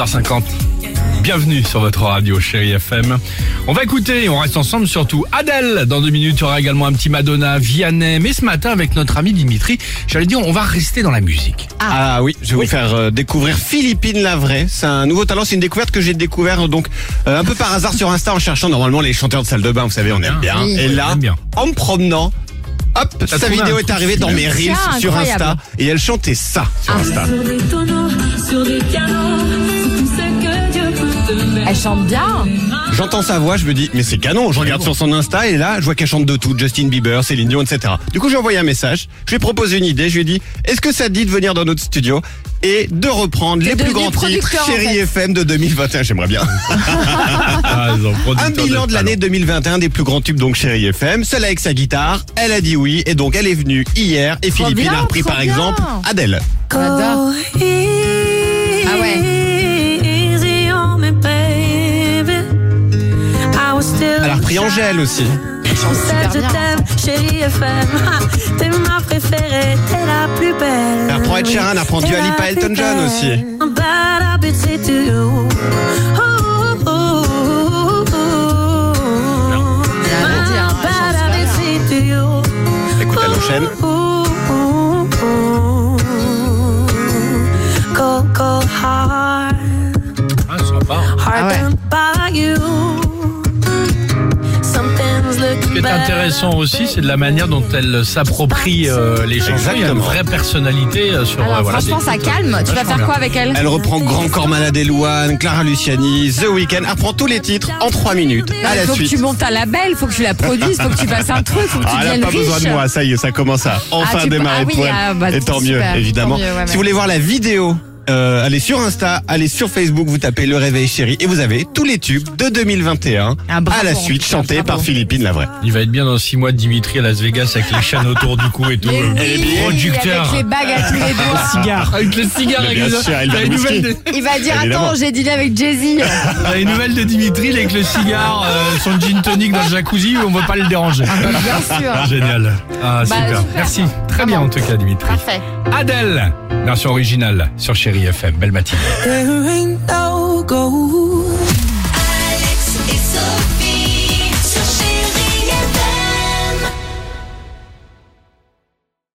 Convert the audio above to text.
6h50. Bienvenue sur votre radio chérie FM. On va écouter, on reste ensemble surtout Adèle. Dans deux minutes, il y aura également un petit Madonna, Vianney. Mais ce matin, avec notre ami Dimitri, j'allais dire, on va rester dans la musique. Ah, oui, je vais vous faire euh, découvrir Philippine Lavray. C'est un nouveau talent, c'est une découverte que j'ai découvert donc euh, un peu par hasard sur Insta en cherchant normalement les chanteurs de salle de bain, vous savez, on aime bien. Oui. Et là, bien. en me promenant, hop, sa vidéo est arrivée dans mes reels sur Insta et elle chantait ça sur Insta. Sur des tonneaux, sur des Elle chante bien. J'entends sa voix, je me dis mais c'est canon. Je regarde sur son Insta et là, je vois qu'elle chante de tout, Justin Bieber, Céline Dion, etc. Du coup, j'ai envoyé un message, je lui ai proposé une idée, je lui ai dit est-ce que ça te dit de venir dans notre studio et de reprendre les plus grands titres en Chérie fait. FM de 2021, j'aimerais bien. Ah, ils ont producteur Un bilan de l'année talent. 2021 des plus grands tubes donc Chérie FM, seule avec sa guitare, elle a dit oui et donc elle est venue hier et Philippine a repris par bien. exemple Adèle. J'adore. Ah ouais. Repris Angèle aussi. Elle. Chérie FM, t'es ma préférée, t'es la plus belle. Elle reprend Ed Sheeran, elle reprend Dua Lipa, Elton John aussi. Bad habits to you. Oh, oh, est better. intéressant aussi, c'est de la manière dont elle s'approprie euh, les chansons. Il y a une vraie personnalité euh, sur Alors euh, voilà, franchement, des ça titres, calme. euh, Tu vas vachement faire bien. quoi avec elle? Elle reprend Grand Corps Malade Elouane, Clara Luciani, The Weeknd. Elle reprend tous les titres en 3 minutes. Non, À il la faut que suite. tu montes un label, faut que tu la produises, faut que tu fasses un truc, faut que tu Ah, elle deviennes n'a pas riche. besoin de moi, ça y est, ça commence à enfin tu- démarrer ah oui, pour elle. ah, bah, Et tant mieux, super, évidemment. tant mieux, ouais, si vous voulez voir la vidéo, euh, allez sur Insta, allez sur Facebook, vous tapez Le Réveil Chéri et vous avez tous les tubes de 2021 Ah, bravo, à la suite chantés bravo. par Philippine Lavray. Il va être bien dans six mois de Dimitri à Las Vegas avec les chaînes autour du cou et tout. Mais euh, oui, producteur. avec les bagues à tous les doigts. Cigare. Avec le cigare. Mais bien avec sûr, il va de. Il dire Évidemment. attends, j'ai dîné avec Jay-Z. t'as une nouvelle de Dimitri il est avec le cigare, euh, son gin tonic dans le jacuzzi, on veut pas le déranger. Bien sûr. Génial. Ah, Bah, super. super. Merci. Très bien en tout cas, Dimitri. Parfait. Adèle, version originale sur Chéri FM. Belle matinée.